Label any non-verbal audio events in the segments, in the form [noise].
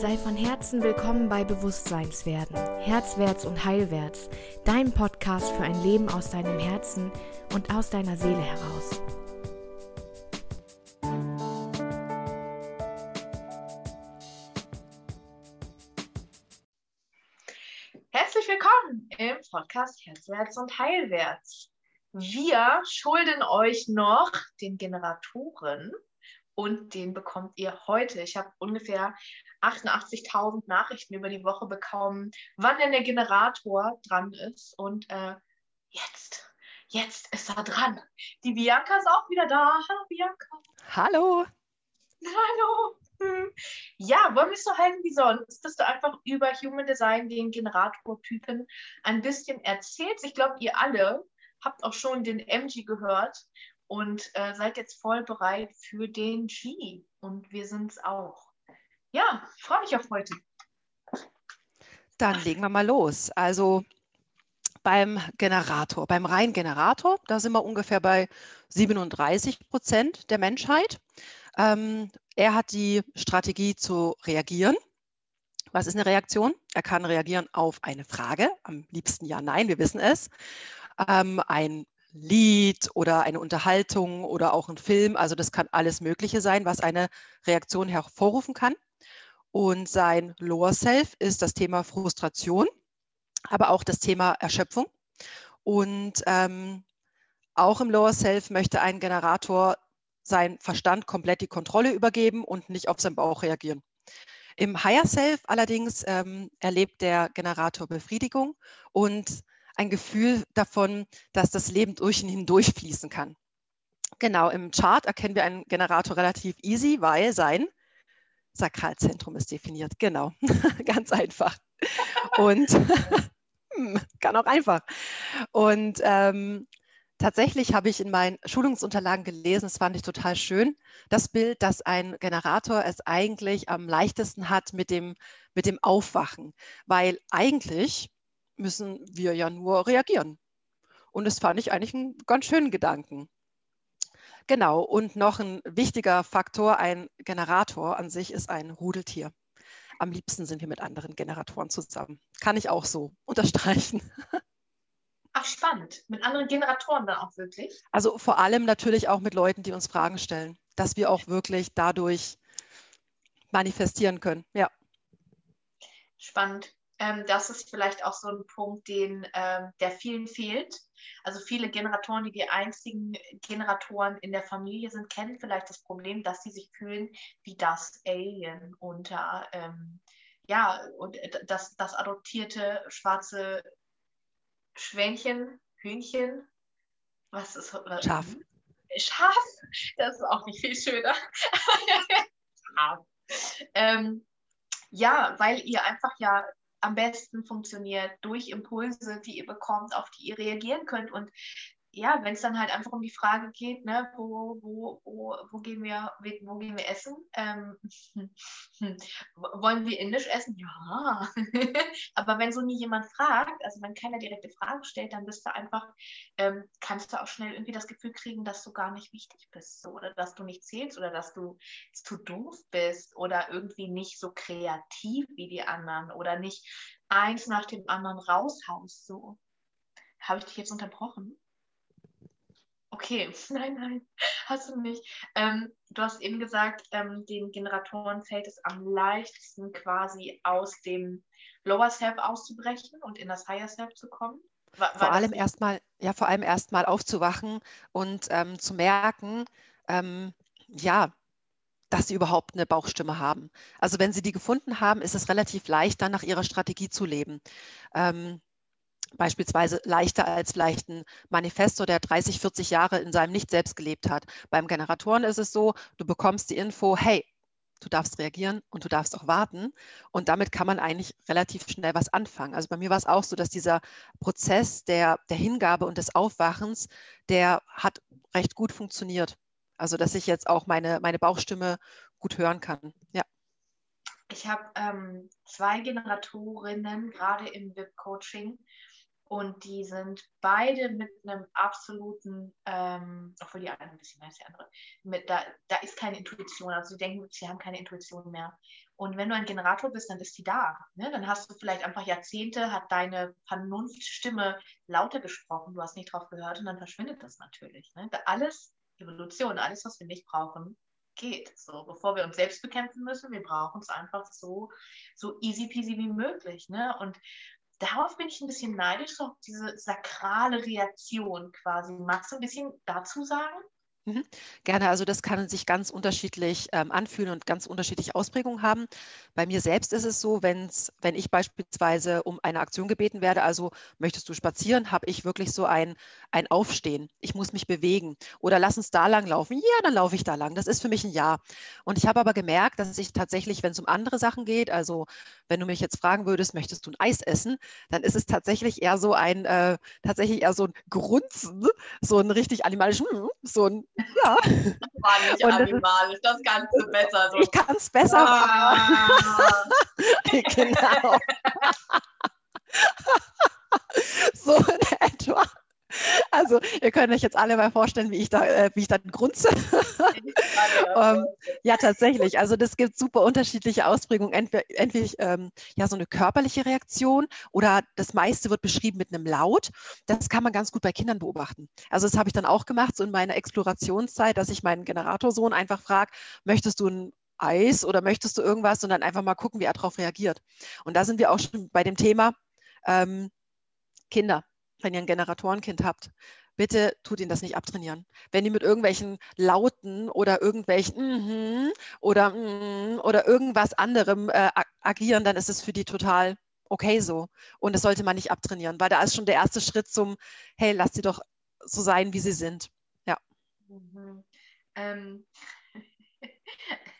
Sei von Herzen willkommen bei Bewusstseinswerden, Herzwärts und Heilwärts, dein Podcast für ein Leben aus deinem Herzen und aus deiner Seele heraus. Herzlich willkommen im Podcast Herzwärts und Heilwärts. Wir schulden euch noch den Generatoren und den bekommt ihr heute. Ich habe ungefähr 88.000 Nachrichten über die Woche bekommen, wann denn der Generator dran ist. Und äh, jetzt, jetzt ist er dran. Die Bianca ist auch wieder da. Hallo Bianca. Hallo. Hallo. Hm. Ja, wollen wir es so halten wie sonst, dass du einfach über Human Design, den Generatortypen, ein bisschen erzählst. Ich glaube, ihr alle habt auch schon den MG gehört und äh, seid jetzt voll bereit für den G. Und wir sind es auch. Ja, freue mich auf heute. Dann legen wir mal los. Also beim Generator, beim reinen Generator, da sind wir ungefähr bei 37 Prozent der Menschheit. Ähm, er hat die Strategie zu reagieren. Was ist eine Reaktion? Er kann reagieren auf eine Frage, am liebsten ja, nein, wir wissen es. Ähm, ein Lied oder eine Unterhaltung oder auch ein Film. Also das kann alles Mögliche sein, was eine Reaktion hervorrufen kann. Und sein Lower Self ist das Thema Frustration, aber auch das Thema Erschöpfung. Und ähm, auch im Lower Self möchte ein Generator sein Verstand komplett die Kontrolle übergeben und nicht auf seinen Bauch reagieren. Im Higher Self allerdings ähm, erlebt der Generator Befriedigung und ein Gefühl davon, dass das Leben durch ihn hindurch fließen kann. Genau, im Chart erkennen wir einen Generator relativ easy, weil sein Sakralzentrum ist definiert. Genau, [laughs] ganz einfach. Und [laughs] hm, kann auch einfach. Und ähm, tatsächlich habe ich in meinen Schulungsunterlagen gelesen, das fand ich total schön, das Bild, dass ein Generator es eigentlich am leichtesten hat mit dem, mit dem Aufwachen. Weil eigentlich müssen wir ja nur reagieren. Und das fand ich eigentlich einen ganz schönen Gedanken. Genau, und noch ein wichtiger Faktor, ein Generator an sich ist ein Rudeltier. Am liebsten sind wir mit anderen Generatoren zusammen. Kann ich auch so [laughs] unterstreichen. Ach, spannend. Mit anderen Generatoren dann auch wirklich? Also vor allem natürlich auch mit Leuten, die uns Fragen stellen, dass wir auch wirklich dadurch manifestieren können. Ja. Spannend ähm, das ist vielleicht auch so ein Punkt, den, ähm, der vielen fehlt. Also viele Generatoren, die die einzigen Generatoren in der Familie sind, kennen vielleicht das Problem, dass sie sich fühlen wie das Alien unter, ähm, ja, und das, das adoptierte schwarze Schwänchen, Hühnchen, was ist Schaf. Schaf, das ist auch nicht viel schöner. [laughs] Schaf. Ähm, ja, weil ihr einfach ja am besten funktioniert durch Impulse, die ihr bekommt, auf die ihr reagieren könnt. Und ja, wenn es dann halt einfach um die Frage geht, ne, wo, wo, wo, wo, gehen, wir, wo gehen wir essen? Ähm, [laughs] wollen wir indisch essen? Ja. [laughs] Aber wenn so nie jemand fragt, also wenn keiner direkte Fragen stellt, dann bist du einfach, ähm, kannst du auch schnell irgendwie das Gefühl kriegen, dass du gar nicht wichtig bist so, oder dass du nicht zählst oder dass du zu doof bist oder irgendwie nicht so kreativ wie die anderen oder nicht eins nach dem anderen raushaust. So. Habe ich dich jetzt unterbrochen? Okay, [laughs] nein, nein, hast du nicht. Ähm, du hast eben gesagt, ähm, den Generatoren fällt es am leichtesten quasi aus dem Lower Self auszubrechen und in das Higher Self zu kommen. War, war vor allem erstmal, ja, vor allem erstmal aufzuwachen und ähm, zu merken, ähm, ja, dass sie überhaupt eine Bauchstimme haben. Also wenn sie die gefunden haben, ist es relativ leicht, dann nach ihrer Strategie zu leben. Ähm, beispielsweise leichter als vielleicht ein Manifesto, der 30, 40 Jahre in seinem Nicht selbst gelebt hat. Beim Generatoren ist es so, du bekommst die Info, hey, du darfst reagieren und du darfst auch warten. Und damit kann man eigentlich relativ schnell was anfangen. Also bei mir war es auch so, dass dieser Prozess der, der Hingabe und des Aufwachens, der hat recht gut funktioniert. Also dass ich jetzt auch meine, meine Bauchstimme gut hören kann. Ja. Ich habe ähm, zwei Generatorinnen gerade im VIP-Coaching Und die sind beide mit einem absoluten, ähm, obwohl die eine ein bisschen mehr als die andere, mit, da, da ist keine Intuition. Also sie denken, sie haben keine Intuition mehr. Und wenn du ein Generator bist, dann ist die da. Ne? Dann hast du vielleicht einfach Jahrzehnte, hat deine Vernunftstimme lauter gesprochen, du hast nicht drauf gehört und dann verschwindet das natürlich. Ne? Alles, Evolution, alles, was wir nicht brauchen, geht. So, bevor wir uns selbst bekämpfen müssen, wir brauchen es einfach so, so easy peasy wie möglich. Ne? Und darauf bin ich ein bisschen neidisch, so diese sakrale Reaktion quasi. Magst du ein bisschen dazu sagen? Mhm. Gerne, also das kann sich ganz unterschiedlich ähm, anfühlen und ganz unterschiedliche Ausprägungen haben. Bei mir selbst ist es so, wenn's, wenn ich beispielsweise um eine Aktion gebeten werde, also möchtest du spazieren, habe ich wirklich so ein, ein Aufstehen. Ich muss mich bewegen oder lass uns da lang laufen. Ja, dann laufe ich da lang. Das ist für mich ein Ja. Und ich habe aber gemerkt, dass ich tatsächlich, wenn es um andere Sachen geht, also wenn du mich jetzt fragen würdest, möchtest du ein Eis essen, dann ist es tatsächlich eher so ein, äh, tatsächlich eher so ein Grunzen, so ein richtig animalischen, so ein ja. [laughs] War nicht und animalisch, das, kannst du besser. So. Ich kann es besser ah. [laughs] genau. [laughs] so in etwa. Also ihr könnt euch jetzt alle mal vorstellen, wie ich da, äh, wie ich dann grunze. [laughs] ähm, ja, tatsächlich. Also das gibt super unterschiedliche Ausprägungen. Entweder, entweder ähm, ja so eine körperliche Reaktion oder das meiste wird beschrieben mit einem Laut. Das kann man ganz gut bei Kindern beobachten. Also das habe ich dann auch gemacht, so in meiner Explorationszeit, dass ich meinen Generatorsohn einfach frage, möchtest du ein Eis oder möchtest du irgendwas und dann einfach mal gucken, wie er darauf reagiert. Und da sind wir auch schon bei dem Thema ähm, Kinder wenn ihr ein Generatorenkind habt, bitte tut ihn das nicht abtrainieren. Wenn die mit irgendwelchen Lauten oder irgendwelchen mm oder mm oder irgendwas anderem äh, agieren, dann ist es für die total okay so. Und das sollte man nicht abtrainieren, weil da ist schon der erste Schritt zum, hey, lass sie doch so sein, wie sie sind. Ja. Mhm. Ähm, [laughs]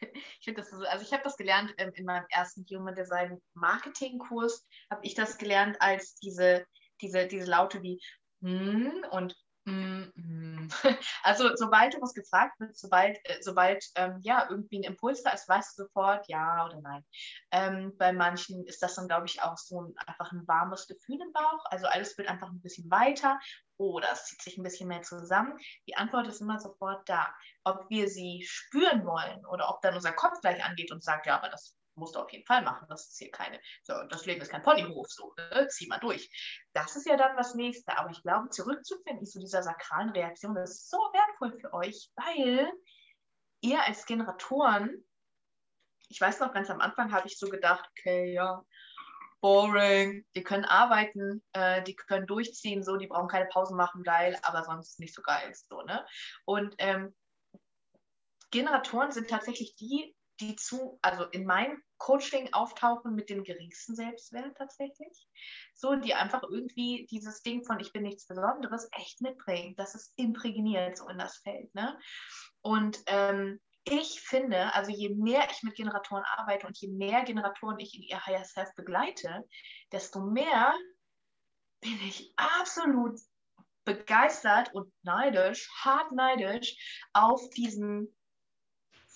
ich finde das so, also ich habe das gelernt ähm, in meinem ersten Human Design Marketing Kurs, habe ich das gelernt als diese diese, diese Laute wie hm und hm, hm. [laughs] Also sobald du was gefragt wird, sobald, äh, sobald ähm, ja irgendwie ein Impuls da ist, weißt du sofort ja oder nein. Ähm, bei manchen ist das dann, glaube ich, auch so ein, einfach ein warmes Gefühl im Bauch. Also alles wird einfach ein bisschen weiter oder es zieht sich ein bisschen mehr zusammen. Die Antwort ist immer sofort da. Ob wir sie spüren wollen oder ob dann unser Kopf gleich angeht und sagt, ja, aber das musst du auf jeden Fall machen. Das ist hier keine, so, das Leben ist kein Ponyhof, so, ne? zieh mal durch. Das ist ja dann das Nächste. Aber ich glaube, zurückzufinden zu dieser sakralen Reaktion, das ist so wertvoll für euch, weil ihr als Generatoren, ich weiß noch, ganz am Anfang habe ich so gedacht, okay, ja, boring, die können arbeiten, äh, die können durchziehen, so, die brauchen keine Pausen machen, geil, aber sonst nicht so geil, so, ne? Und ähm, Generatoren sind tatsächlich die, die zu, also in meinem Coaching auftauchen mit dem geringsten Selbstwert tatsächlich. So, die einfach irgendwie dieses Ding von ich bin nichts Besonderes echt mitbringen. Das ist imprägniert so in das Feld. Ne? Und ähm, ich finde, also je mehr ich mit Generatoren arbeite und je mehr Generatoren ich in ihr Higher Self begleite, desto mehr bin ich absolut begeistert und neidisch, hart neidisch auf diesen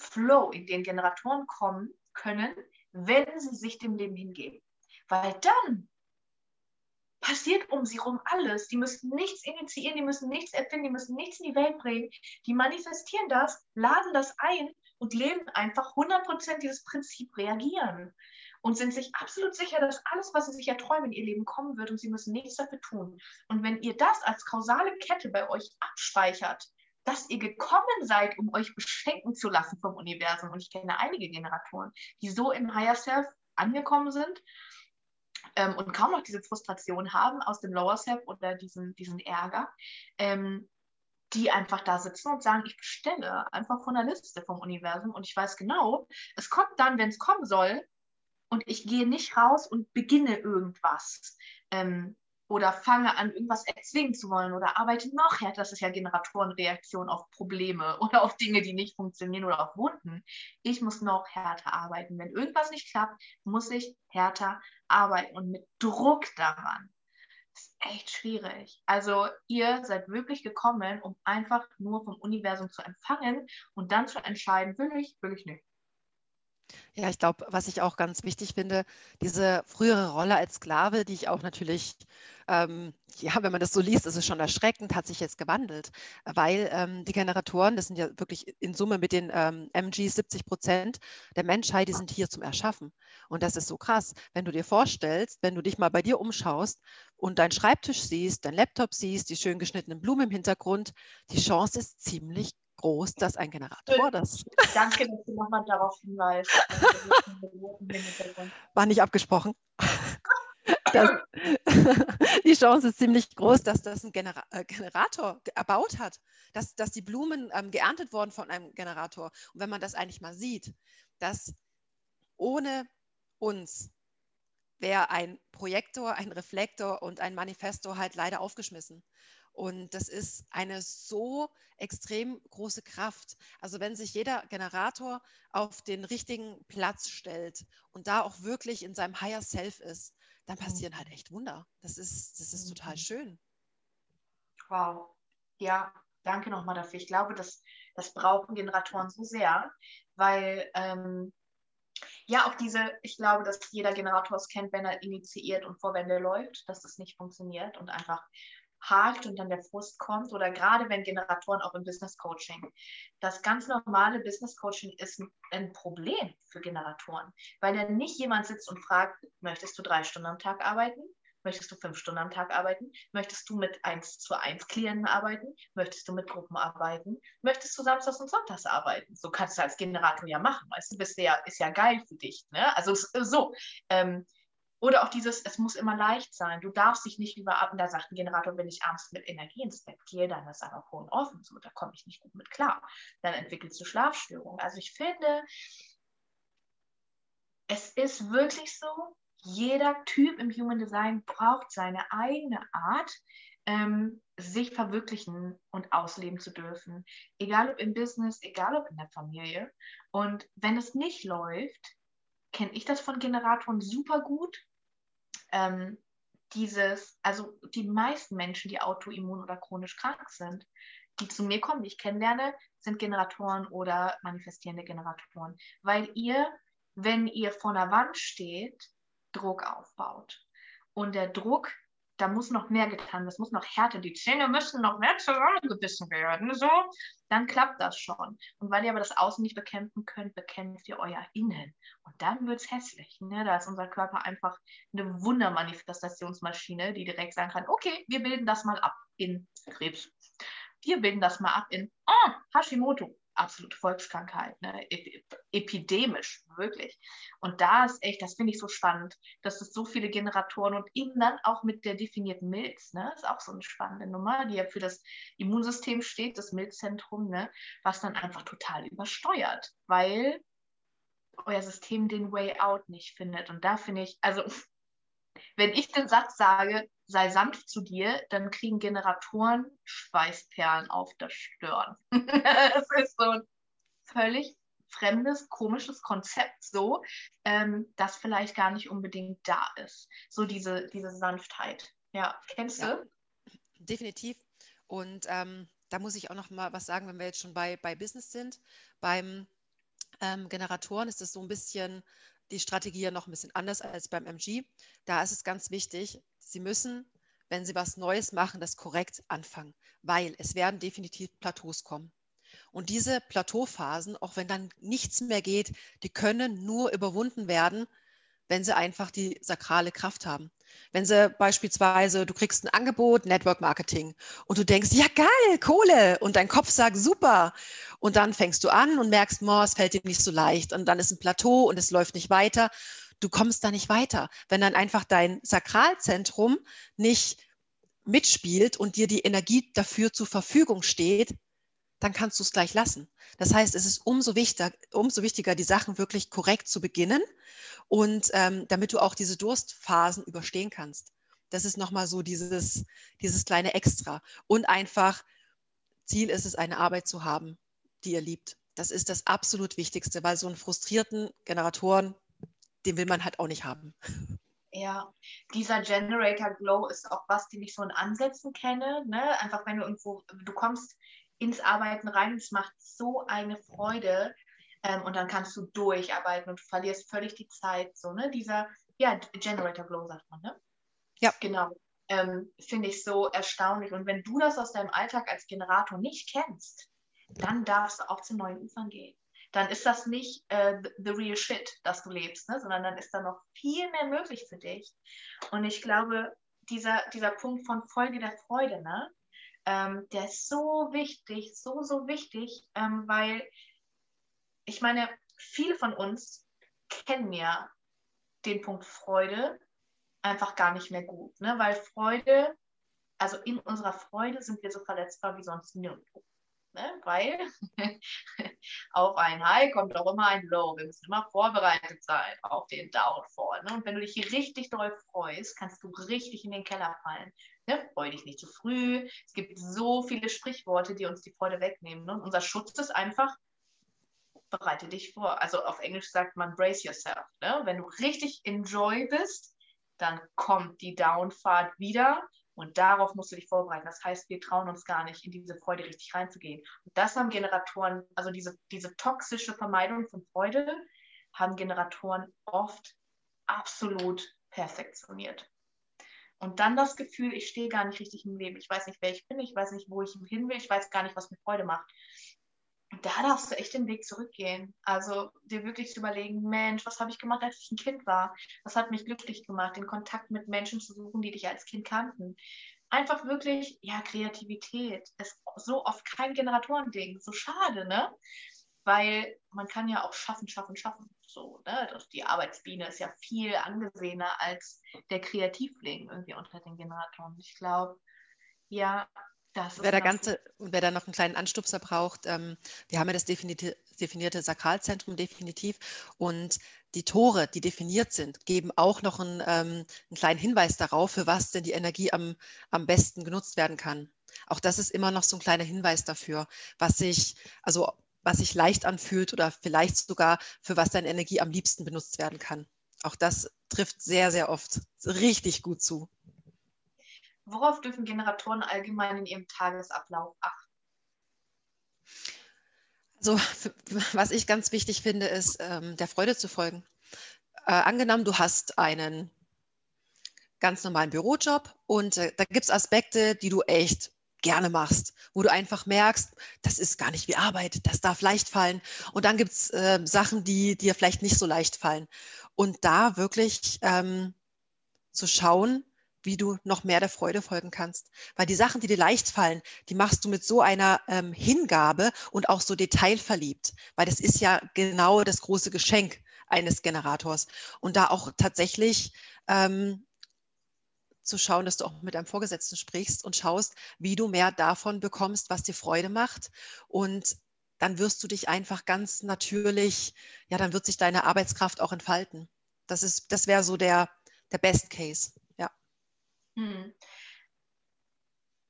Flow, in den Generatoren kommen können, wenn sie sich dem Leben hingeben. Weil dann passiert um sie herum alles. Die müssen nichts initiieren, die müssen nichts erfinden, die müssen nichts in die Welt bringen. Die manifestieren das, laden das ein und leben einfach 100% dieses Prinzip reagieren und sind sich absolut sicher, dass alles, was sie sich erträumen, in ihr Leben kommen wird und sie müssen nichts dafür tun. Und wenn ihr das als kausale Kette bei euch abspeichert, dass ihr gekommen seid, um euch beschenken zu lassen vom Universum. Und ich kenne einige Generatoren, die so im Higher Self angekommen sind ähm, und kaum noch diese Frustration haben aus dem Lower Self oder diesen, diesen Ärger, ähm, die einfach da sitzen und sagen, ich bestelle einfach von der Liste vom Universum und ich weiß genau, es kommt dann, wenn es kommen soll, und ich gehe nicht raus und beginne irgendwas. Ähm, oder fange an, irgendwas erzwingen zu wollen oder arbeite noch härter. Das ist ja Generatorenreaktion auf Probleme [laughs] oder auf Dinge, die nicht funktionieren oder auf Wunden. Ich muss noch härter arbeiten. Wenn irgendwas nicht klappt, muss ich härter arbeiten und mit Druck daran. Das ist echt schwierig. Also ihr seid wirklich gekommen, um einfach nur vom Universum zu empfangen und dann zu entscheiden, will ich, will ich nicht. Ja, ich glaube, was ich auch ganz wichtig finde, diese frühere Rolle als Sklave, die ich auch natürlich, ähm, ja, wenn man das so liest, ist es schon erschreckend, hat sich jetzt gewandelt, weil ähm, die Generatoren, das sind ja wirklich in Summe mit den ähm, MG 70 Prozent der Menschheit, die sind hier zum Erschaffen. Und das ist so krass, wenn du dir vorstellst, wenn du dich mal bei dir umschaust und deinen Schreibtisch siehst, dein Laptop siehst, die schön geschnittenen Blumen im Hintergrund, die Chance ist ziemlich groß, dass ein Generator das. [laughs] Danke, dass du nochmal darauf hinweist. War nicht abgesprochen. [laughs] Das, [laughs] die Chance ist ziemlich groß, dass das ein Genera äh, Generator erbaut hat, dass, dass die Blumen ähm, geerntet wurden von einem Generator. Und wenn man das eigentlich mal sieht, dass ohne uns wäre ein Projektor, ein Reflektor und ein Manifestor halt leider aufgeschmissen. Und das ist eine so extrem große Kraft. Also wenn sich jeder Generator auf den richtigen Platz stellt und da auch wirklich in seinem Higher Self ist, dann mhm. passieren halt echt Wunder. Das ist, das ist total mhm. schön. Wow. Ja, danke nochmal dafür. Ich glaube, das, das brauchen Generatoren so sehr, weil ähm, ja, auch diese, ich glaube, dass jeder Generator es kennt, wenn er initiiert und vor Wände läuft, dass das nicht funktioniert und einfach hakt und dann der Frust kommt oder gerade wenn Generatoren auch im Business Coaching. Das ganz normale Business Coaching ist ein Problem für Generatoren, weil dann nicht jemand sitzt und fragt, möchtest du drei Stunden am Tag arbeiten? Möchtest du fünf Stunden am Tag arbeiten? Möchtest du mit 1 zu 1 Klienten arbeiten? Möchtest du mit Gruppen arbeiten? Möchtest du samstags und sonntags arbeiten? So kannst du als Generator ja machen, weißt du, bist ja, ist ja geil für dich. Ne? Also so. Ähm, oder auch dieses, es muss immer leicht sein. Du darfst dich nicht überarbeiten. Da sagt ein Generator, wenn ich abends mit Energie ins Bett gehe, dann ist aber Horn offen. So, da komme ich nicht gut mit klar. Dann entwickelst du Schlafstörungen. Also ich finde, es ist wirklich so, jeder Typ im Human Design braucht seine eigene Art, ähm, sich verwirklichen und ausleben zu dürfen. Egal ob im Business, egal ob in der Familie. Und wenn es nicht läuft, kenne ich das von Generatoren super gut ähm, dieses, also die meisten Menschen, die autoimmun oder chronisch krank sind, die zu mir kommen, die ich kennenlerne, sind Generatoren oder manifestierende Generatoren, weil ihr, wenn ihr vor einer Wand steht, Druck aufbaut. Und der Druck da muss noch mehr getan, das muss noch härter, die Zähne müssen noch mehr zusammengebissen werden, so, dann klappt das schon. Und weil ihr aber das Außen nicht bekämpfen könnt, bekämpft ihr euer Innen. Und dann wird es hässlich. Ne? Da ist unser Körper einfach eine Wundermanifestationsmaschine, die direkt sagen kann, okay, wir bilden das mal ab in Krebs. Wir bilden das mal ab in oh, Hashimoto absolute Volkskrankheit, ne? epidemisch, wirklich. Und da ist echt, das finde ich so spannend, dass es so viele Generatoren und eben dann auch mit der definierten Milz, ne? ist auch so eine spannende Nummer, die ja für das Immunsystem steht, das Milzzentrum, ne? was dann einfach total übersteuert, weil euer System den Way Out nicht findet. Und da finde ich, also [laughs] wenn ich den Satz sage, sei sanft zu dir, dann kriegen Generatoren Schweißperlen auf der Stirn. [laughs] Es ist so ein völlig fremdes, komisches Konzept so, ähm, das vielleicht gar nicht unbedingt da ist. So diese, diese Sanftheit. Ja, kennst ja, du? Definitiv. Und ähm, da muss ich auch noch mal was sagen, wenn wir jetzt schon bei, bei Business sind. Beim ähm, Generatoren ist es so ein bisschen die Strategie ja noch ein bisschen anders als beim MG. Da ist es ganz wichtig, Sie müssen, wenn Sie was Neues machen, das korrekt anfangen, weil es werden definitiv Plateaus kommen. Und diese Plateauphasen, auch wenn dann nichts mehr geht, die können nur überwunden werden, wenn sie einfach die sakrale Kraft haben. Wenn sie beispielsweise, du kriegst ein Angebot, Network Marketing, und du denkst, ja geil, Kohle, und dein Kopf sagt, super. Und dann fängst du an und merkst, oh, es fällt dir nicht so leicht. Und dann ist ein Plateau und es läuft nicht weiter. Du kommst da nicht weiter. Wenn dann einfach dein Sakralzentrum nicht mitspielt und dir die Energie dafür zur Verfügung steht, dann kannst du es gleich lassen. Das heißt, es ist umso wichtiger, umso wichtiger, die Sachen wirklich korrekt zu beginnen und ähm, damit du auch diese Durstphasen überstehen kannst. Das ist nochmal so dieses, dieses kleine Extra. Und einfach, Ziel ist es, eine Arbeit zu haben, die ihr liebt. Das ist das absolut Wichtigste, weil so einen frustrierten Generatoren, den will man halt auch nicht haben. Ja, dieser Generator Glow ist auch was, den ich so in Ansätzen kenne. Ne? Einfach wenn du irgendwo, du kommst ins Arbeiten rein. Es macht so eine Freude, ähm, und dann kannst du durcharbeiten und du verlierst völlig die Zeit. So, ne? Dieser, ja, Generator Glow sagt man, ne? Ja. Genau. Ähm, Finde ich so erstaunlich. Und wenn du das aus deinem Alltag als Generator nicht kennst, dann darfst du auch zu neuen Ufern gehen. Dann ist das nicht äh, the real shit, das du lebst, ne? sondern dann ist da noch viel mehr möglich für dich. Und ich glaube, dieser, dieser Punkt von Folge der Freude, ne? Ähm, der ist so wichtig, so, so wichtig, ähm, weil ich meine, viele von uns kennen ja den Punkt Freude einfach gar nicht mehr gut, ne? weil Freude, also in unserer Freude sind wir so verletzbar wie sonst nirgendwo. Ne? Weil [laughs] auf ein High kommt auch immer ein Low. Wir müssen immer vorbereitet sein auf den Downfall. Ne? Und wenn du dich hier richtig doll freust, kannst du richtig in den Keller fallen. Ne? Freu dich nicht zu früh. Es gibt so viele Sprichworte, die uns die Freude wegnehmen. Ne? Und unser Schutz ist einfach, bereite dich vor. Also auf Englisch sagt man brace yourself. Ne? Wenn du richtig enjoy bist, dann kommt die Downfahrt wieder und darauf musst du dich vorbereiten. Das heißt, wir trauen uns gar nicht, in diese Freude richtig reinzugehen. Und das haben Generatoren, also diese, diese toxische Vermeidung von Freude, haben Generatoren oft absolut perfektioniert. Und dann das Gefühl, ich stehe gar nicht richtig im Leben. Ich weiß nicht, wer ich bin, ich weiß nicht, wo ich hin will, ich weiß gar nicht, was mir Freude macht da darfst du echt den Weg zurückgehen. Also dir wirklich zu überlegen, Mensch, was habe ich gemacht, als ich ein Kind war? Was hat mich glücklich gemacht, den Kontakt mit Menschen zu suchen, die dich als Kind kannten? Einfach wirklich, ja, Kreativität ist so oft kein Generatoren-Ding. So schade, ne? Weil man kann ja auch schaffen, schaffen, schaffen. So, ne? Die Arbeitsbiene ist ja viel angesehener als der Kreativling irgendwie unter den Generatoren. Ich glaube, ja, wer, der ganze, wer da noch einen kleinen Anstupser braucht, ähm, wir haben ja das definierte, definierte Sakralzentrum definitiv und die Tore, die definiert sind, geben auch noch einen, ähm, einen kleinen Hinweis darauf, für was denn die Energie am, am besten genutzt werden kann. Auch das ist immer noch so ein kleiner Hinweis dafür, was sich, also was sich leicht anfühlt oder vielleicht sogar für was deine Energie am liebsten benutzt werden kann. Auch das trifft sehr, sehr oft richtig gut zu. Worauf dürfen Generatoren allgemein in ihrem Tagesablauf achten? Also, was ich ganz wichtig finde, ist, ähm, der Freude zu folgen. Äh, angenommen, du hast einen ganz normalen Bürojob und äh, da gibt es Aspekte, die du echt gerne machst, wo du einfach merkst, das ist gar nicht wie Arbeit, das darf leicht fallen. Und dann gibt es äh, Sachen, die dir vielleicht nicht so leicht fallen. Und da wirklich ähm, zu schauen, wie du noch mehr der Freude folgen kannst. Weil die Sachen, die dir leicht fallen, die machst du mit so einer ähm, Hingabe und auch so detailverliebt. Weil das ist ja genau das große Geschenk eines Generators. Und da auch tatsächlich ähm, zu schauen, dass du auch mit deinem Vorgesetzten sprichst und schaust, wie du mehr davon bekommst, was dir Freude macht. Und dann wirst du dich einfach ganz natürlich, ja, dann wird sich deine Arbeitskraft auch entfalten. Das das wäre so der, der Best Case. Hm.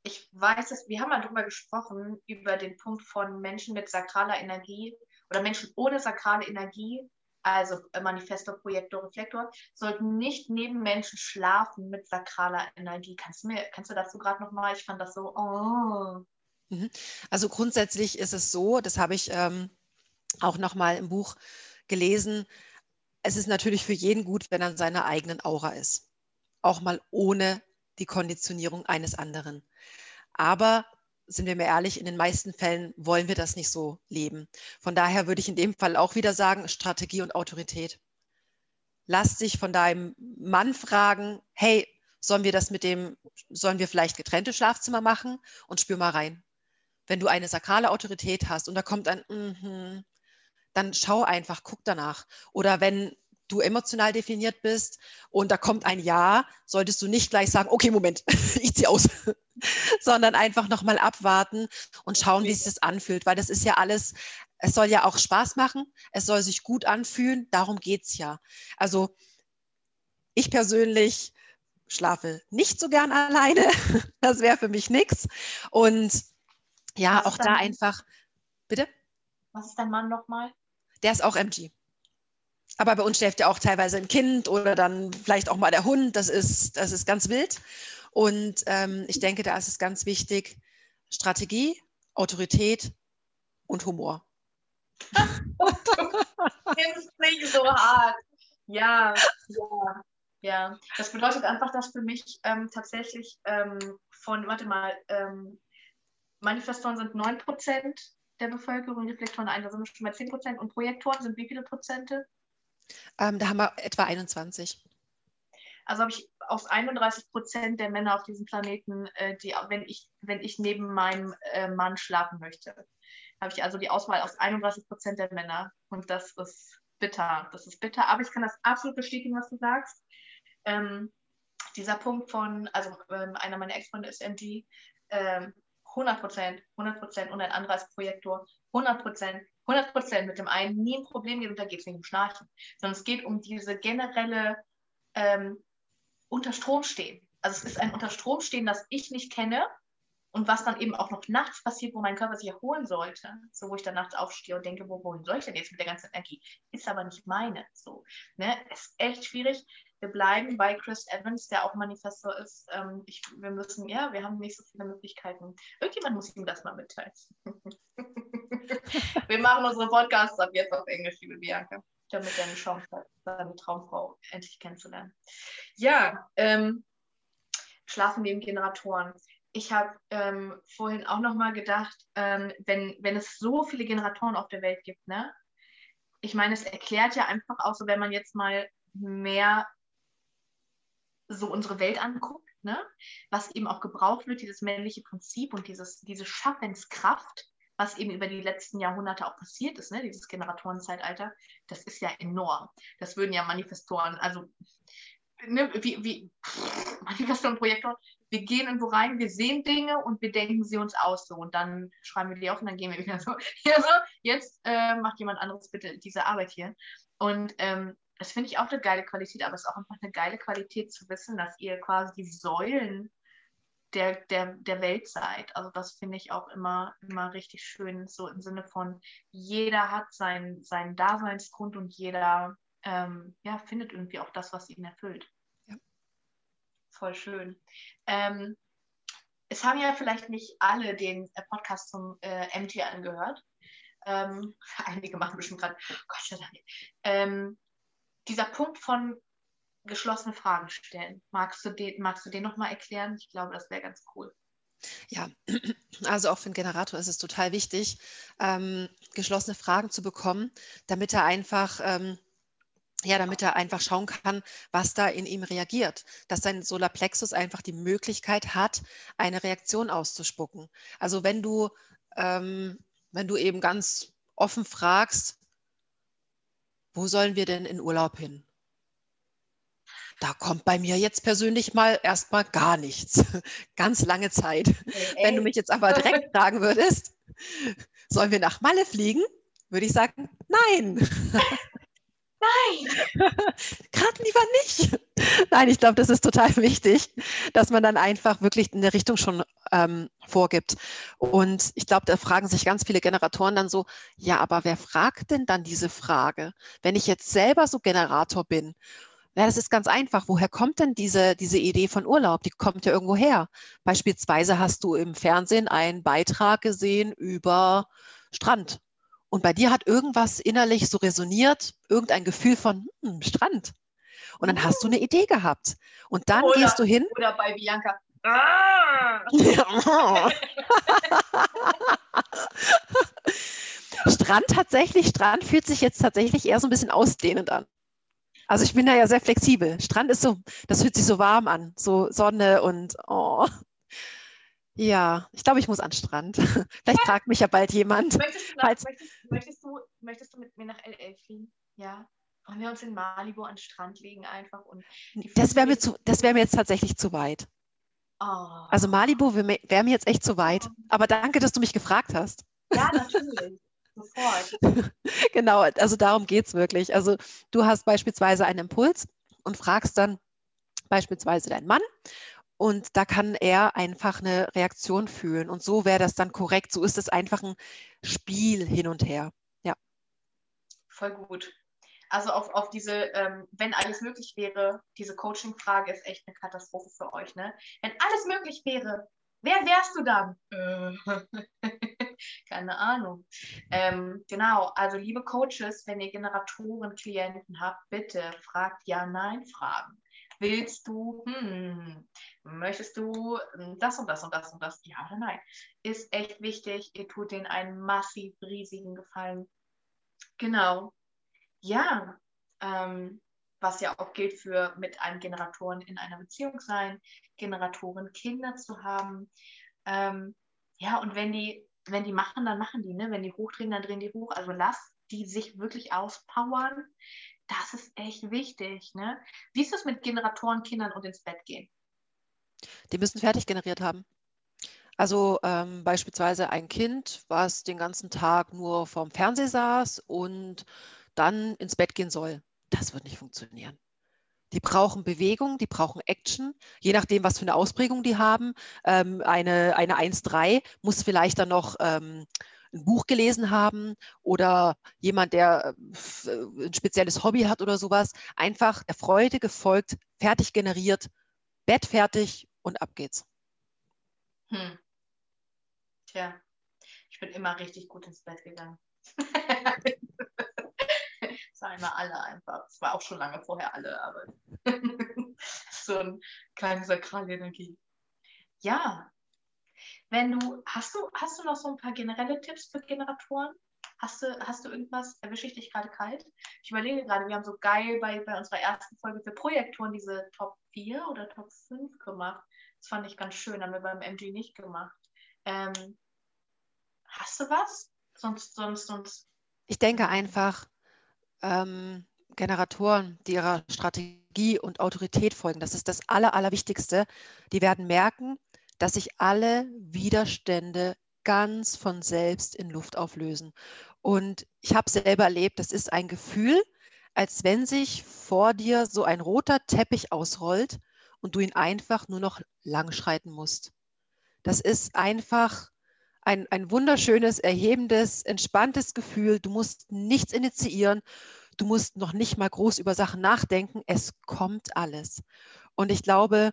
Ich weiß es, wir haben mal darüber gesprochen, über den Punkt von Menschen mit sakraler Energie oder Menschen ohne sakrale Energie, also Manifestor, Projektor, Reflektor, sollten nicht neben Menschen schlafen mit sakraler Energie. Kannst du, mir, kannst du dazu gerade nochmal, ich fand das so, oh. Mhm. Also grundsätzlich ist es so, das habe ich ähm, auch nochmal im Buch gelesen, es ist natürlich für jeden gut, wenn er in seiner eigenen Aura ist. Auch mal ohne die Konditionierung eines anderen. Aber sind wir mir ehrlich, in den meisten Fällen wollen wir das nicht so leben. Von daher würde ich in dem Fall auch wieder sagen, Strategie und Autorität. Lass dich von deinem Mann fragen, hey, sollen wir das mit dem, sollen wir vielleicht getrennte Schlafzimmer machen und spür mal rein. Wenn du eine sakrale Autorität hast und da kommt ein, mm -hmm, dann schau einfach, guck danach. Oder wenn du emotional definiert bist und da kommt ein Ja, solltest du nicht gleich sagen, okay, Moment, [laughs] ich ziehe aus, [laughs] sondern einfach nochmal abwarten und schauen, wie sich das anfühlt, weil das ist ja alles, es soll ja auch Spaß machen, es soll sich gut anfühlen, darum geht es ja. Also ich persönlich schlafe nicht so gern alleine, [laughs] das wäre für mich nichts und ja, auch da einfach, bitte? Was ist dein Mann nochmal? Der ist auch MG. Aber bei uns schläft ja auch teilweise ein Kind oder dann vielleicht auch mal der Hund. Das ist, das ist ganz wild. Und ähm, ich denke, da ist es ganz wichtig, Strategie, Autorität und Humor. [laughs] Nimm's nicht so hart. Ja, ja, ja. Das bedeutet einfach, dass für mich ähm, tatsächlich ähm, von, warte mal, ähm, Manifestoren sind 9% der Bevölkerung, Reflektoren ein, da sind wir schon bei 10% und Projektoren sind wie viele Prozente? Ähm, da haben wir etwa 21. Also habe ich aus 31 Prozent der Männer auf diesem Planeten, äh, die, wenn ich, wenn ich neben meinem äh, Mann schlafen möchte, habe ich also die Auswahl aus 31 Prozent der Männer. Und das ist bitter. Das ist bitter. Aber ich kann das absolut bestätigen, was du sagst. Ähm, dieser Punkt von, also ähm, einer meiner Ex-Freunde ist MG, ähm, 100 Prozent, 100 Prozent und ein anderer Projektor, 100 Prozent, 100 Prozent mit dem einen nie ein Problem geht und da geht es nicht um Schnarchen, sondern es geht um diese generelle ähm, unter Strom stehen. Also es ist ein unter Strom stehen, das ich nicht kenne und was dann eben auch noch nachts passiert, wo mein Körper sich erholen sollte. So, wo ich dann nachts aufstehe und denke, wo, wohin soll ich denn jetzt mit der ganzen Energie? Ist aber nicht meine. So, ne? Ist echt schwierig. Wir bleiben bei Chris Evans, der auch Manifestor ist. Ähm, ich, wir müssen, ja, wir haben nicht so viele Möglichkeiten. Irgendjemand muss ihm das mal mitteilen. [laughs] [laughs] wir machen unsere Podcasts ab jetzt auf Englisch, liebe Bianca damit er eine Chance hat, seine Traumfrau endlich kennenzulernen. Ja, ähm, Schlafen neben Generatoren. Ich habe ähm, vorhin auch noch mal gedacht, ähm, wenn, wenn es so viele Generatoren auf der Welt gibt, ne? Ich meine, es erklärt ja einfach auch so, wenn man jetzt mal mehr so unsere Welt anguckt, ne? was eben auch gebraucht wird, dieses männliche Prinzip und dieses, diese Schaffenskraft, was eben über die letzten Jahrhunderte auch passiert ist, ne, dieses Generatorenzeitalter, das ist ja enorm. Das würden ja Manifestoren, also ne, wie, wie [laughs] Manifestoren, Projektoren, wir gehen irgendwo rein, wir sehen Dinge und wir denken sie uns aus so und dann schreiben wir die auf und dann gehen wir wieder [laughs] so, ja, so jetzt äh, macht jemand anderes bitte diese Arbeit hier. Und ähm, das finde ich auch eine geile Qualität, aber es ist auch einfach eine geile Qualität zu wissen, dass ihr quasi die Säulen der, der, der Welt seid. Also das finde ich auch immer, immer richtig schön, so im Sinne von, jeder hat sein, seinen Daseinsgrund und jeder ähm, ja, findet irgendwie auch das, was ihn erfüllt. Ja. Voll schön. Ähm, es haben ja vielleicht nicht alle den äh, Podcast zum äh, MT angehört. Ähm, [laughs] einige machen bestimmt gerade, Gott sei Dank. Ähm, dieser Punkt von geschlossene Fragen stellen. Magst du den, magst du den nochmal erklären? Ich glaube, das wäre ganz cool. Ja, also auch für den Generator ist es total wichtig, ähm, geschlossene Fragen zu bekommen, damit er einfach, ähm, ja, damit er einfach schauen kann, was da in ihm reagiert, dass sein Solarplexus einfach die Möglichkeit hat, eine Reaktion auszuspucken. Also wenn du, ähm, wenn du eben ganz offen fragst, wo sollen wir denn in Urlaub hin? Da kommt bei mir jetzt persönlich mal erstmal gar nichts. [laughs] Ganz lange Zeit. Ey, Wenn du mich jetzt aber direkt [laughs] fragen würdest, sollen wir nach Malle fliegen? Würde ich sagen, nein. [laughs] Nein. Gerade lieber nicht. Nein, ich glaube, das ist total wichtig, dass man dann einfach wirklich in der Richtung schon ähm, vorgibt. Und ich glaube, da fragen sich ganz viele Generatoren dann so, ja, aber wer fragt denn dann diese Frage? Wenn ich jetzt selber so Generator bin ja, das ist ganz einfach. Woher kommt denn diese, diese Idee von Urlaub? Die kommt ja irgendwo her. Beispielsweise hast du im Fernsehen einen Beitrag gesehen über Strand. Und bei dir hat irgendwas innerlich so resoniert, irgendein Gefühl von hm, Strand. Und dann hast du eine Idee gehabt. Und dann oder, gehst du hin. Oder bei Bianca. Ah! [laughs] Strand tatsächlich, Strand fühlt sich jetzt tatsächlich eher so ein bisschen ausdehnend an. Also ich bin da ja sehr flexibel. Strand ist so, das fühlt sich so warm an, so Sonne und oh. Ja, ich glaube, ich muss an den Strand. [laughs] Vielleicht fragt mich ja bald jemand. Möchtest du, nach, möchtest, möchtest, du, möchtest du mit mir nach LA fliegen? Ja. Wollen wir uns in Malibu an den Strand legen einfach? Und das wäre mir, wär mir jetzt tatsächlich zu weit. Oh. Also Malibu wäre wär mir jetzt echt zu weit. Aber danke, dass du mich gefragt hast. Ja, [laughs] natürlich. Sofort. [laughs] genau, also darum geht es wirklich. Also du hast beispielsweise einen Impuls und fragst dann beispielsweise deinen Mann und da kann er einfach eine Reaktion fühlen. Und so wäre das dann korrekt. So ist es einfach ein Spiel hin und her. Ja. Voll gut. Also auf, auf diese, ähm, wenn alles möglich wäre, diese Coaching-Frage ist echt eine Katastrophe für euch. Ne? Wenn alles möglich wäre, wer wärst du dann? [laughs] Keine Ahnung. Ähm, genau, also liebe Coaches, wenn ihr Generatoren, Klienten habt, bitte fragt Ja-Nein-Fragen. Willst du, hm, möchtest du hm, das und das und das und das, ja oder nein? Ist echt wichtig. Ihr tut denen einen massiv riesigen Gefallen. Genau. Ja, ähm, was ja auch gilt für mit einem Generatoren in einer Beziehung sein, Generatoren Kinder zu haben. Ähm, ja, und wenn die, wenn die machen, dann machen die, ne? Wenn die hochdrehen, dann drehen die hoch. Also lass die sich wirklich auspowern. Das ist echt wichtig, ne? Wie ist das mit Generatoren, Kindern und ins Bett gehen? Die müssen fertig generiert haben. Also ähm, beispielsweise ein Kind, was den ganzen Tag nur vorm Fernseher saß und dann ins Bett gehen soll. Das wird nicht funktionieren. Die brauchen Bewegung, die brauchen Action, je nachdem, was für eine Ausprägung die haben. Ähm, eine eine 1-3 muss vielleicht dann noch ähm, ein Buch gelesen haben oder jemand, der äh, ein spezielles Hobby hat oder sowas. Einfach der Freude gefolgt, fertig generiert, Bett fertig und ab geht's. Hm. Tja, ich bin immer richtig gut ins Bett gegangen. [laughs] Sagen wir alle einfach. Es war auch schon lange vorher alle, aber [laughs] so ein kleine Sakralenergie. Ja. Wenn du, hast du, hast du noch so ein paar generelle Tipps für Generatoren? Hast du, hast du irgendwas, erwische ich dich gerade kalt? Ich überlege gerade, wir haben so geil bei, bei unserer ersten Folge für Projektoren diese Top 4 oder Top 5 gemacht. Das fand ich ganz schön, haben wir beim MG nicht gemacht. Ähm, hast du was? Sonst, sonst, sonst. Ich denke einfach, ähm, Generatoren, die ihrer Strategie und Autorität folgen, das ist das Aller, Allerwichtigste, die werden merken, dass sich alle Widerstände ganz von selbst in Luft auflösen. Und ich habe selber erlebt, das ist ein Gefühl, als wenn sich vor dir so ein roter Teppich ausrollt und du ihn einfach nur noch langschreiten musst. Das ist einfach ein, ein wunderschönes, erhebendes, entspanntes Gefühl. Du musst nichts initiieren. Du musst noch nicht mal groß über Sachen nachdenken. Es kommt alles. Und ich glaube,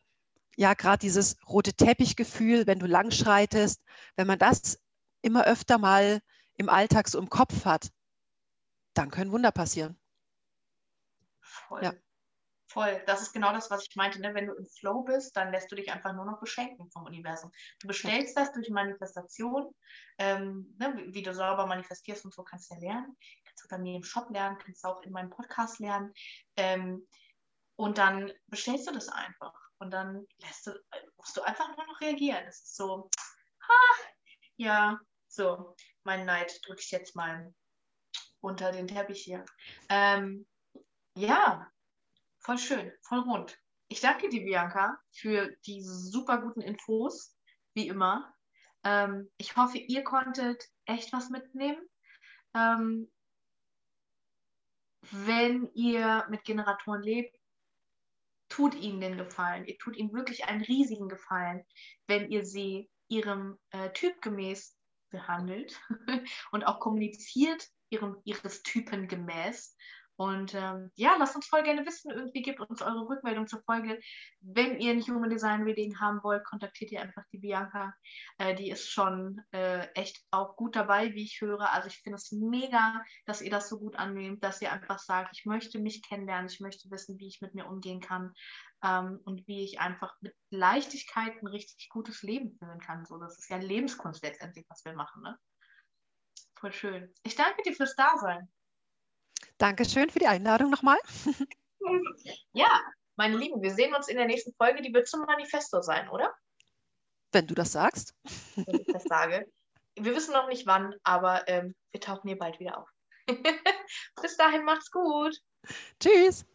ja, gerade dieses rote Teppichgefühl, wenn du langschreitest, wenn man das immer öfter mal im Alltag so im Kopf hat, dann können Wunder passieren. Voll. Ja. Voll, das ist genau das, was ich meinte. Ne? Wenn du im Flow bist, dann lässt du dich einfach nur noch beschenken vom Universum. Du bestellst das durch Manifestation, ähm, ne? wie du sauber manifestierst und so kannst du ja lernen. Kannst du bei mir im Shop lernen, kannst du auch in meinem Podcast lernen. Ähm, und dann bestellst du das einfach. Und dann lässt du, musst du einfach nur noch reagieren. Es ist so, ha, ja, so, mein Neid drücke ich jetzt mal unter den Teppich hier. Ähm, ja, Voll schön, voll rund. Ich danke dir, Bianca, für die super guten Infos, wie immer. Ähm, ich hoffe, ihr konntet echt was mitnehmen. Ähm, wenn ihr mit Generatoren lebt, tut ihnen den Gefallen. Ihr tut ihnen wirklich einen riesigen Gefallen, wenn ihr sie ihrem äh, Typ gemäß behandelt [laughs] und auch kommuniziert ihrem, ihres Typen gemäß und ähm, ja, lasst uns voll gerne wissen. Irgendwie gebt uns eure Rückmeldung zur Folge. Wenn ihr nicht Human Design Reading haben wollt, kontaktiert ihr einfach die Bianca. Äh, die ist schon äh, echt auch gut dabei, wie ich höre. Also ich finde es mega, dass ihr das so gut annehmt, dass ihr einfach sagt, ich möchte mich kennenlernen, ich möchte wissen, wie ich mit mir umgehen kann ähm, und wie ich einfach mit Leichtigkeit ein richtig gutes Leben führen kann. So, das ist ja Lebenskunst letztendlich, was wir machen. Ne? Voll schön. Ich danke dir fürs Dasein. Dankeschön für die Einladung nochmal. Ja, meine Lieben, wir sehen uns in der nächsten Folge. Die wird zum Manifesto sein, oder? Wenn du das sagst. Wenn ich das sage. Wir wissen noch nicht wann, aber ähm, wir tauchen hier bald wieder auf. [laughs] Bis dahin, macht's gut. Tschüss.